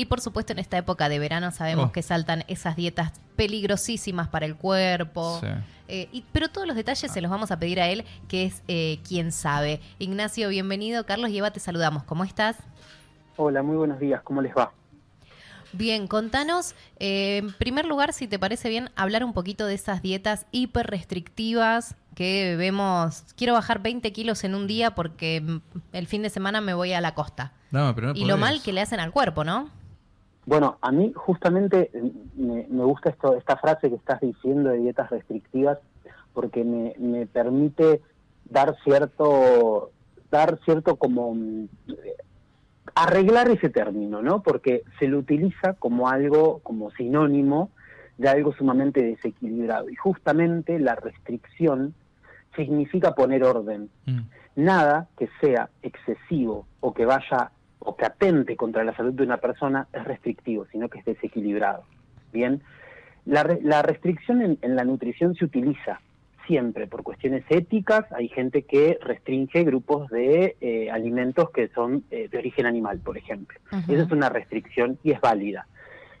Y por supuesto en esta época de verano sabemos Oh. que saltan esas dietas peligrosísimas para el cuerpo. Sí. Eh, y- pero todos los detalles se los vamos a pedir a él, que es eh, quien sabe. Ignacio, bienvenido. Carlos y Eva, te saludamos. ¿Cómo estás? Hola, muy buenos días, ¿cómo les va? Bien, contanos, eh, en primer lugar, si te parece bien, hablar un poquito de esas dietas hiper restrictivas que vemos. Quiero bajar 20 kilos en un día porque el fin de semana me voy a la costa. No, pero no y lo mal que le hacen al cuerpo, ¿no? Bueno, a mí justamente eh, me, me gusta esto, esta frase que estás diciendo de dietas restrictivas porque me, me permite dar cierto, dar cierto como mm, arreglar ese término, ¿no? Porque se lo utiliza como algo, como sinónimo de algo sumamente desequilibrado. Y justamente la restricción significa poner orden. Mm. nada que sea excesivo o que vaya o que atente contra la salud de una persona es restrictivo, sino que es desequilibrado. Bien, la, re- la restricción en, en la nutrición se utiliza siempre por cuestiones éticas. Hay gente que restringe grupos de eh, alimentos que son eh, de origen animal, por ejemplo. Esa es una restricción y es válida.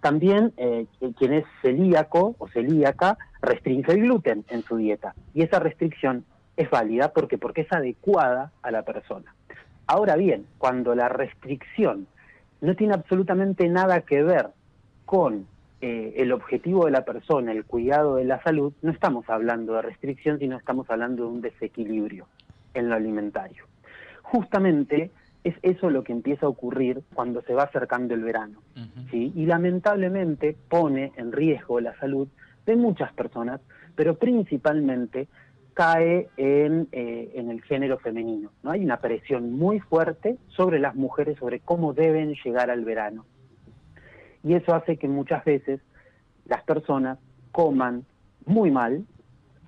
También eh, quien es celíaco o celíaca restringe el gluten en su dieta y esa restricción es válida porque porque es adecuada a la persona. Ahora bien, cuando la restricción no tiene absolutamente nada que ver con eh, el objetivo de la persona, el cuidado de la salud, no estamos hablando de restricción, sino estamos hablando de un desequilibrio en lo alimentario. Justamente es eso lo que empieza a ocurrir cuando se va acercando el verano. ¿sí? y lamentablemente pone en riesgo la salud de muchas personas, pero principalmente cae en, eh, en el género femenino. ¿no? Hay una presión muy fuerte sobre las mujeres sobre cómo deben llegar al verano. Y eso hace que muchas veces las personas coman muy mal,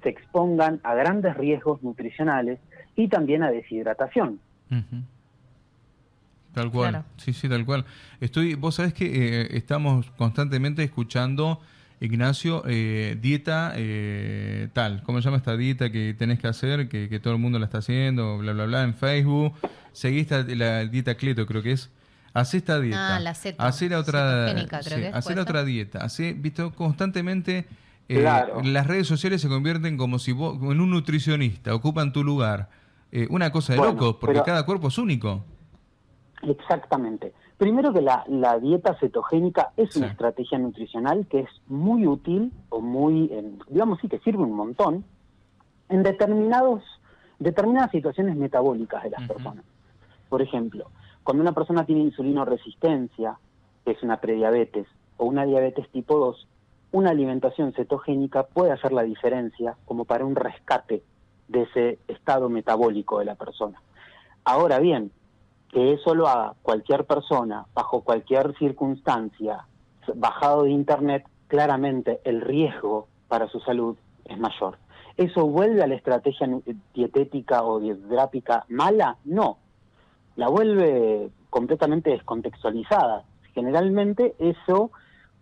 se expongan a grandes riesgos nutricionales y también a deshidratación. Tal cual, Claro. sí, sí, tal cual. Estoy, vos sabés que eh, estamos constantemente escuchando, Ignacio, eh, dieta eh, tal, ¿cómo se llama esta dieta que tenés que hacer, que, que todo el mundo la está haciendo, bla, bla, bla, en Facebook? Seguí esta, la dieta Cleto, creo que es. Hacé esta dieta. Ah, la ceto- Hacé la otra, creo sí, que es, hacé ¿puede la otra dieta. Hacé, visto, constantemente eh, Claro. las redes sociales se convierten como si vos, en un nutricionista, ocupan tu lugar. Eh, una cosa de Bueno, locos, porque pero- cada cuerpo es único. Exactamente. Primero que la, la dieta cetogénica es una estrategia nutricional que es muy útil o muy, eh, digamos sí, que sirve un montón en determinados, determinadas situaciones metabólicas de las personas. Por ejemplo, cuando una persona tiene insulinoresistencia, que es una prediabetes, o una diabetes tipo 2, una alimentación cetogénica puede hacer la diferencia como para un rescate de ese estado metabólico de la persona. Ahora bien, que eso lo haga cualquier persona bajo cualquier circunstancia, bajado de internet, claramente el riesgo para su salud es mayor. ¿Eso vuelve a la estrategia dietética o dietética mala? No. La vuelve completamente descontextualizada. Generalmente eso,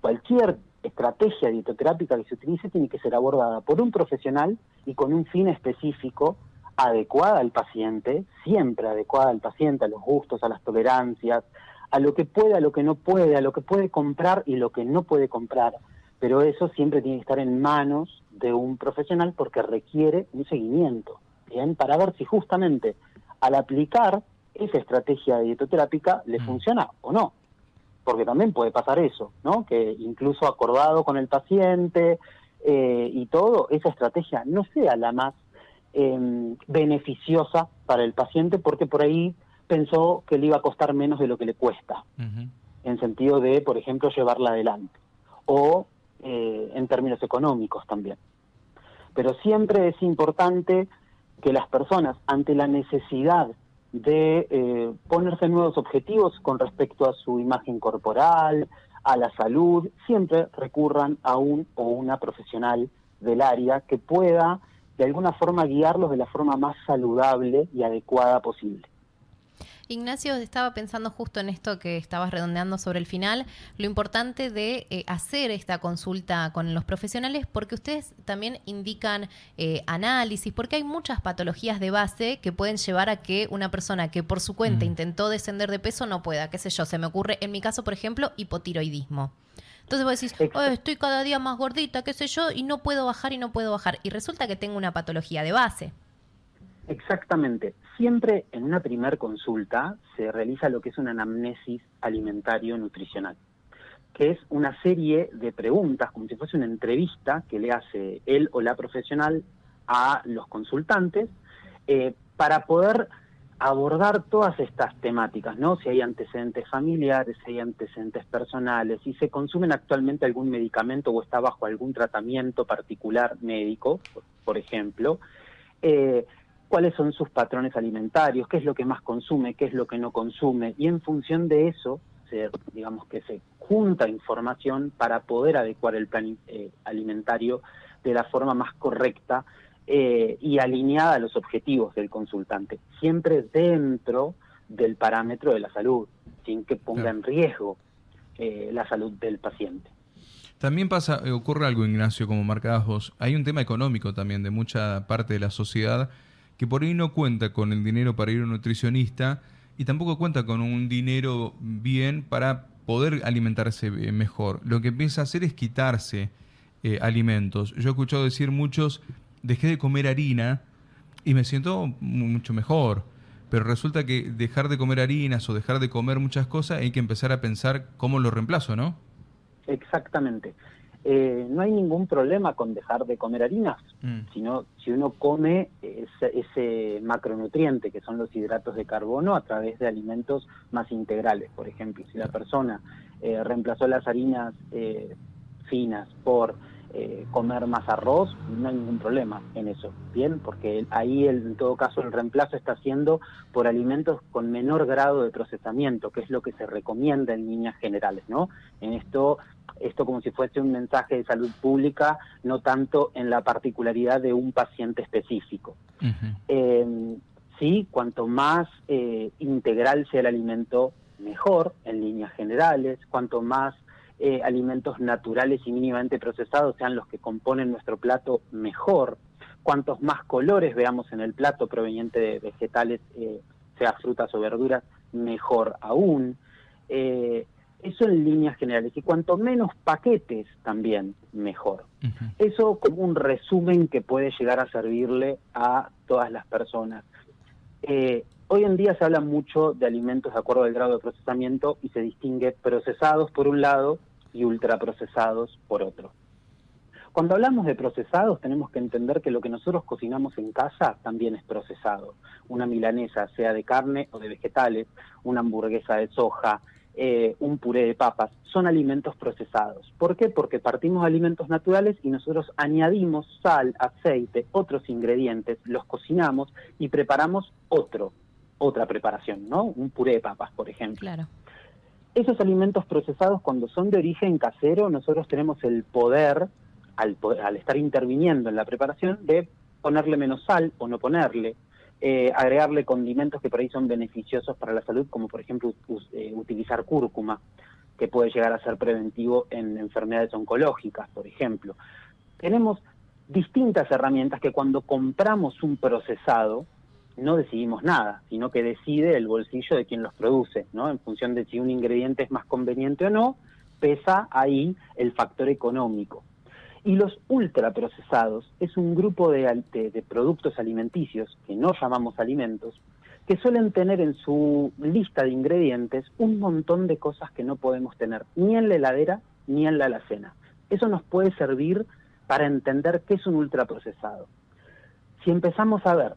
cualquier estrategia dietoterápica que se utilice tiene que ser abordada por un profesional y con un fin específico adecuada al paciente, siempre adecuada al paciente, a los gustos, a las tolerancias, a lo que puede, a lo que no puede, a lo que puede comprar y lo que no puede comprar. Pero eso siempre tiene que estar en manos de un profesional porque requiere un seguimiento, ¿bien? Para ver si justamente al aplicar esa estrategia dietoterápica le Mm. funciona o no. Porque también puede pasar eso, ¿no? Que incluso acordado con el paciente eh, y todo, esa estrategia no sea la más eh, beneficiosa para el paciente porque por ahí pensó que le iba a costar menos de lo que le cuesta, en sentido de, por ejemplo, llevarla adelante, o eh, en términos económicos también. Pero siempre es importante que las personas, ante la necesidad de eh, ponerse nuevos objetivos con respecto a su imagen corporal, a la salud, siempre recurran a un o una profesional del área que pueda de alguna forma guiarlos de la forma más saludable y adecuada posible. Ignacio, estaba pensando justo en esto que estabas redondeando sobre el final, lo importante de eh, hacer esta consulta con los profesionales, porque ustedes también indican eh, análisis, porque hay muchas patologías de base que pueden llevar a que una persona que por su cuenta intentó descender de peso no pueda, qué sé yo, se me ocurre en mi caso, por ejemplo, hipotiroidismo. Entonces vos decís, estoy cada día más gordita, qué sé yo, y no puedo bajar y no puedo bajar. Y resulta que tengo una patología de base. Exactamente. Siempre en una primer consulta se realiza lo que es una anamnesis alimentario-nutricional, que es una serie de preguntas, como si fuese una entrevista que le hace él o la profesional a los consultantes, eh, para poder abordar todas estas temáticas, ¿no? Si hay antecedentes familiares, si hay antecedentes personales, si se consumen actualmente algún medicamento o está bajo algún tratamiento particular médico, por ejemplo, eh, cuáles son sus patrones alimentarios, qué es lo que más consume, qué es lo que no consume, y en función de eso, se, digamos que se junta información para poder adecuar el plan eh, alimentario de la forma más correcta eh, y alineada a los objetivos del consultante, siempre dentro del parámetro de la salud, sin que ponga en riesgo eh, la salud del paciente. También pasa, eh, ocurre algo, Ignacio, como marcabas vos. Hay un tema económico también de mucha parte de la sociedad que por ahí no cuenta con el dinero para ir a un nutricionista y tampoco cuenta con un dinero bien para poder alimentarse mejor. Lo que empieza a hacer es quitarse alimentos. Yo he escuchado decir muchos dejé de comer harina y me siento mucho mejor. Pero resulta que dejar de comer harinas o dejar de comer muchas cosas hay que empezar a pensar cómo lo reemplazo, ¿no? Exactamente. Eh, no hay ningún problema con dejar de comer harinas, mm. sino si uno come ese, macronutriente que son los hidratos de carbono a través de alimentos más integrales. Por ejemplo, si la persona eh, reemplazó las harinas eh, finas por eh, comer más arroz, no hay ningún problema en eso, ¿bien? Porque ahí en todo caso el reemplazo está siendo por alimentos con menor grado de procesamiento, que es lo que se recomienda en líneas generales, ¿no? En esto, esto como si fuese un mensaje de salud pública, no tanto en la particularidad de un paciente específico. Eh, sí, cuanto más eh, integral sea el alimento, mejor en líneas generales, cuanto más eh, alimentos naturales y mínimamente procesados sean los que componen nuestro plato mejor. Cuantos más colores veamos en el plato proveniente de vegetales, eh, sea frutas o verduras, mejor aún. Eh, eso en líneas generales. Y cuanto menos paquetes, también mejor. Eso como un resumen que puede llegar a servirle a todas las personas. Hoy en día se habla mucho de alimentos de acuerdo al grado de procesamiento y se distingue procesados por un lado y ultraprocesados por otro. Cuando hablamos de procesados tenemos que entender que lo que nosotros cocinamos en casa también es procesado. Una milanesa, sea de carne o de vegetales, una hamburguesa de soja, eh, un puré de papas, son alimentos procesados. ¿Por qué? Porque partimos de alimentos naturales y nosotros añadimos sal, aceite, otros ingredientes, los cocinamos y preparamos otro, otra preparación, ¿no? Un puré de papas, por ejemplo. Claro. Esos alimentos procesados, cuando son de origen casero, nosotros tenemos el poder, al, al estar interviniendo en la preparación, de ponerle menos sal o no ponerle, eh, agregarle condimentos que por ahí son beneficiosos para la salud, como por ejemplo eh, utilizar cúrcuma, que puede llegar a ser preventivo en enfermedades oncológicas, por ejemplo. Tenemos distintas herramientas que cuando compramos un procesado, no decidimos nada, sino que decide el bolsillo de quien los produce, ¿no? En función de si un ingrediente es más conveniente o no, pesa ahí el factor económico. Y los ultraprocesados es un grupo de, productos alimenticios, que no llamamos alimentos, que suelen tener en su lista de ingredientes un montón de cosas que no podemos tener ni en la heladera ni en la alacena. Eso nos puede servir para entender qué es un ultraprocesado. Si empezamos a ver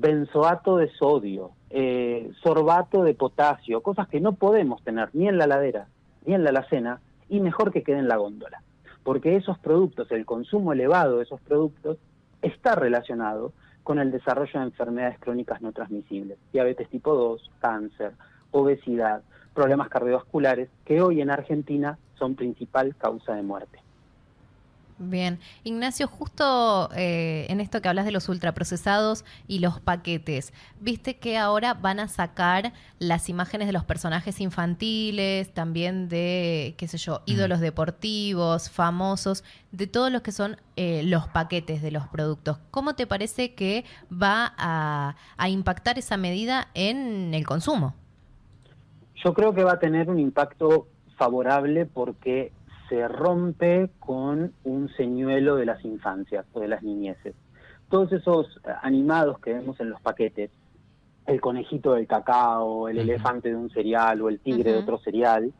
benzoato de sodio, eh, sorbato de potasio, cosas que no podemos tener ni en la ladera ni en la alacena, y mejor que quede en la góndola. Porque esos productos, el consumo elevado de esos productos, está relacionado con el desarrollo de enfermedades crónicas no transmisibles, diabetes tipo 2, cáncer, obesidad, problemas cardiovasculares, que hoy en Argentina son principal causa de muerte. Bien, Ignacio, justo eh, en esto que hablas de los ultraprocesados y los paquetes, viste que ahora van a sacar las imágenes de los personajes infantiles, también de, qué sé yo, ídolos deportivos, famosos, de todos los que son eh, los paquetes de los productos. ¿Cómo te parece que va a, a impactar esa medida en el consumo? Yo creo que va a tener un impacto favorable porque se rompe con un señuelo de las infancias o de las niñeces. Todos esos animados que vemos en los paquetes, el conejito del cacao, el elefante de un cereal o el tigre de otro cereal,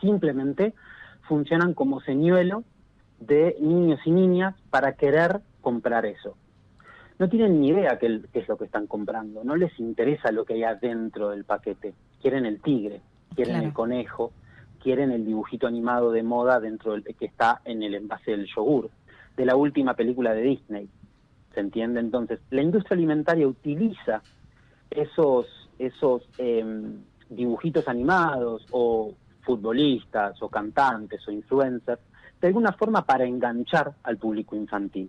simplemente funcionan como señuelo de niños y niñas para querer comprar eso. No tienen ni idea qué, es lo que están comprando, no les interesa lo que hay adentro del paquete. Quieren el tigre, quieren el conejo, quieren el dibujito animado de moda dentro del que está en el envase del yogur, de la última película de Disney. ¿Se entiende? Entonces, la industria alimentaria utiliza esos, esos em, dibujitos animados o futbolistas o cantantes o influencers de alguna forma para enganchar al público infantil.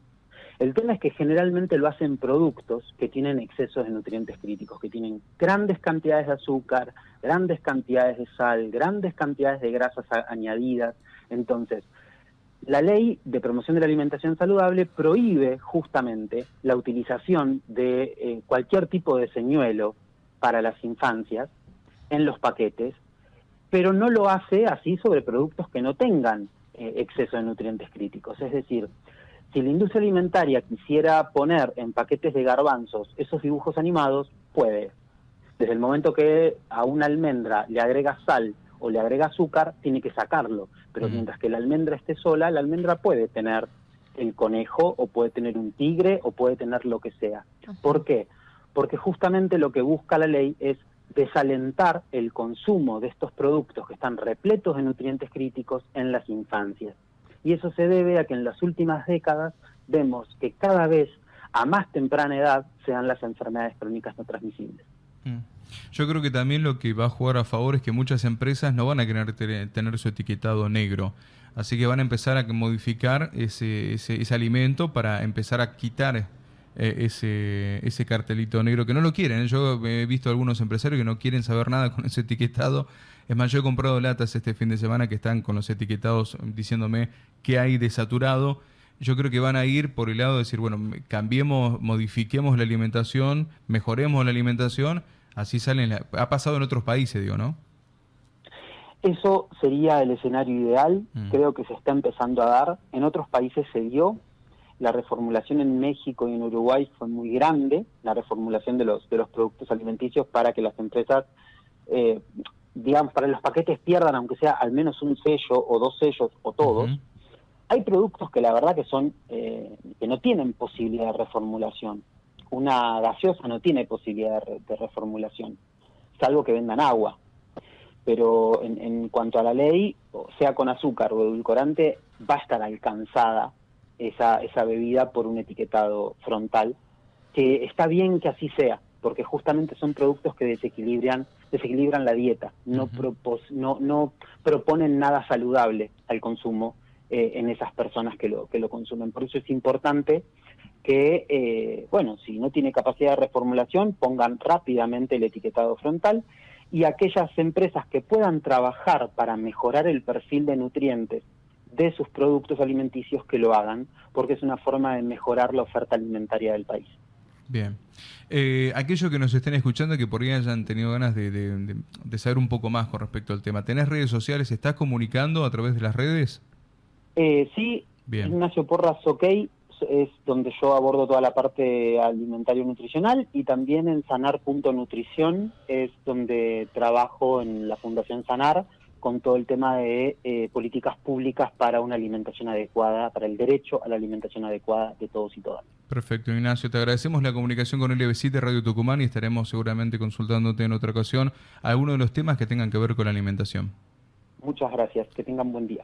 El tema es que generalmente lo hacen productos que tienen excesos de nutrientes críticos, que tienen grandes cantidades de azúcar, grandes cantidades de sal, grandes cantidades de grasas añadidas. Entonces, la ley de promoción de la alimentación saludable prohíbe justamente la utilización de eh, cualquier tipo de señuelo para las infancias en los paquetes, pero no lo hace así sobre productos que no tengan eh, exceso de nutrientes críticos. Es decir, si la industria alimentaria quisiera poner en paquetes de garbanzos esos dibujos animados, puede. Desde el momento que a una almendra le agrega sal o le agrega azúcar, tiene que sacarlo. Pero mientras que la almendra esté sola, la almendra puede tener el conejo o puede tener un tigre o puede tener lo que sea. ¿Por qué? Porque justamente lo que busca la ley es desalentar el consumo de estos productos que están repletos de nutrientes críticos en las infancias y eso se debe a que en las últimas décadas vemos que cada vez a más temprana edad se dan las enfermedades crónicas no transmisibles. Mm. Yo creo que también lo que va a jugar a favor es que muchas empresas no van a querer tener su etiquetado negro. Así que van a empezar a modificar ese, ese, alimento para empezar a quitar eh, ese, ese cartelito negro que no lo quieren. Yo he visto algunos empresarios que no quieren saber nada con ese etiquetado es más, yo he comprado latas este fin de semana que están con los etiquetados diciéndome qué hay de saturado. Yo creo que van a ir por el lado de decir, bueno, cambiemos, modifiquemos la alimentación, mejoremos la alimentación, así salen. ha pasado en otros países, digo, ¿no? Eso sería el escenario ideal, mm. creo que se está empezando a dar. En otros países se dio, la reformulación en México y en Uruguay fue muy grande, la reformulación de los, de los productos alimenticios para que las empresas eh, digamos, para los paquetes pierdan, aunque sea al menos un sello o dos sellos o todos, hay productos que la verdad que son, eh, que no tienen posibilidad de reformulación. Una gaseosa no tiene posibilidad de, reformulación, salvo que vendan agua. Pero en, en cuanto a la ley, sea con azúcar o edulcorante, va a estar alcanzada esa, esa bebida por un etiquetado frontal, que está bien que así sea, porque justamente son productos que desequilibran, desequilibran la dieta, no, no, no proponen nada saludable al consumo eh, en esas personas que lo, que lo consumen. Por eso es importante que, eh, bueno, si no tiene capacidad de reformulación, pongan rápidamente el etiquetado frontal y aquellas empresas que puedan trabajar para mejorar el perfil de nutrientes de sus productos alimenticios que lo hagan, porque es una forma de mejorar la oferta alimentaria del país. Bien. Eh, aquellos que nos estén escuchando que por ahí hayan tenido ganas de, saber un poco más con respecto al tema, ¿tenés redes sociales? ¿Estás comunicando a través de las redes? Eh, sí, Bien. Ignacio Porras OK es donde yo abordo toda la parte alimentario nutricional y también en sanar.nutrición es donde trabajo en la Fundación Sanar con todo el tema de eh, políticas públicas para una alimentación adecuada, para el derecho a la alimentación adecuada de todos y todas. Perfecto, Ignacio. Te agradecemos la comunicación con LB7 de Radio Tucumán y estaremos seguramente consultándote en otra ocasión algunos de los temas que tengan que ver con la alimentación. Muchas gracias. Que tengan buen día.